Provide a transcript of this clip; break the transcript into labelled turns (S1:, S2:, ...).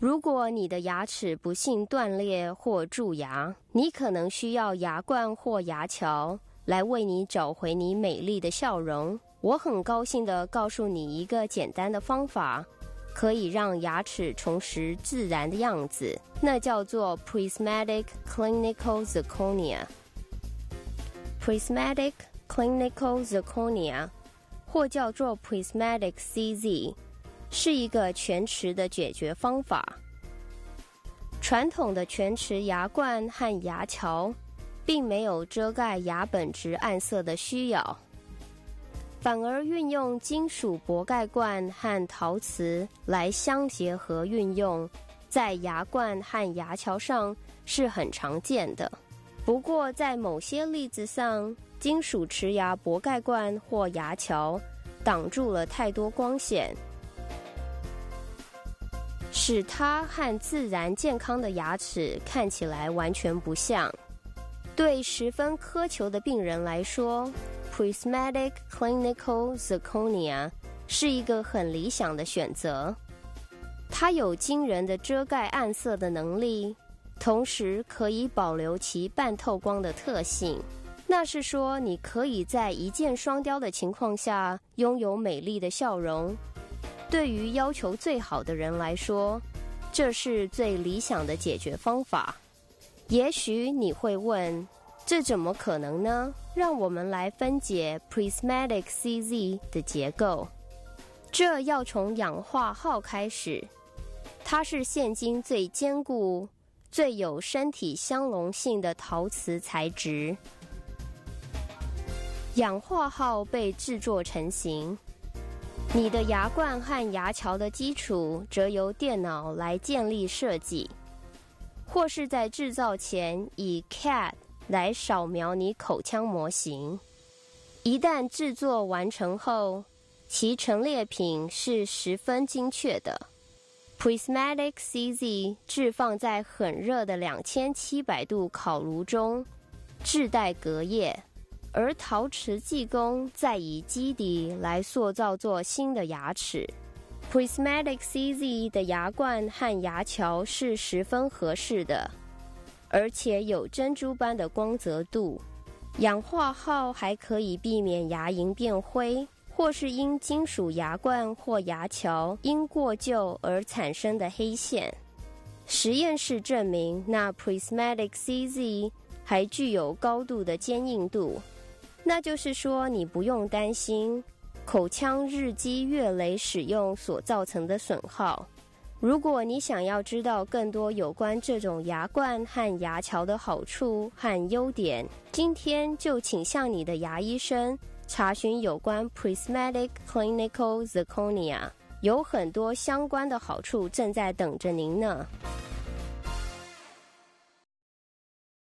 S1: 如果你的牙齿不幸断裂或蛀牙，你可能需要牙冠或牙桥来为你找回你美丽的笑容。我很高兴地告诉你一个简单的方法，可以让牙齿重拾自然的样子，那叫做 Prismatic Clinical Zirconia。Prismatic Clinical Zirconia，或叫做 Prismatic CZ。是一个全瓷的解决方法。传统的全瓷牙冠和牙桥，并没有遮盖牙本质暗色的需要，反而运用金属薄盖冠和陶瓷来相结合运用，在牙冠和牙桥上是很常见的。不过，在某些例子上，金属瓷牙薄盖冠或牙桥挡住了太多光线。使它和自然健康的牙齿看起来完全不像。对十分苛求的病人来说，Prismatic Clinical Zirconia 是一个很理想的选择。它有惊人的遮盖暗色的能力，同时可以保留其半透光的特性。那是说，你可以在一箭双雕的情况下拥有美丽的笑容。对于要求最好的人来说，这是最理想的解决方法。也许你会问，这怎么可能呢？让我们来分解 Prismatic CZ 的结构。这要从氧化鋯开始，它是现今最坚固、最有身体相容性的陶瓷材质。氧化鋯被制作成型。你的牙冠和牙桥的基础则由电脑来建立设计，或是在制造前以 CAD 来扫描你口腔模型。一旦制作完成后，其陈列品是十分精确的。Prismatic CZ 置放在很热的两千七百度烤炉中，自带隔夜。而陶瓷技工再以基底来塑造做新的牙齿，Prismatic CZ 的牙冠和牙桥是十分合适的，而且有珍珠般的光泽度。氧化后还可以避免牙龈变灰，或是因金属牙冠或牙桥因过旧而产生的黑线。实验室证明，那 Prismatic CZ 还具有高度的坚硬度。那就是说，你不用担心口腔日积月累使用所造成的损耗。如果你想要知道更多有关这种牙冠和牙桥的好处和优点，今天就请向你的牙医生查询有关 Prismatic Clinical Zirconia，有很多相关的好处正在等着您呢。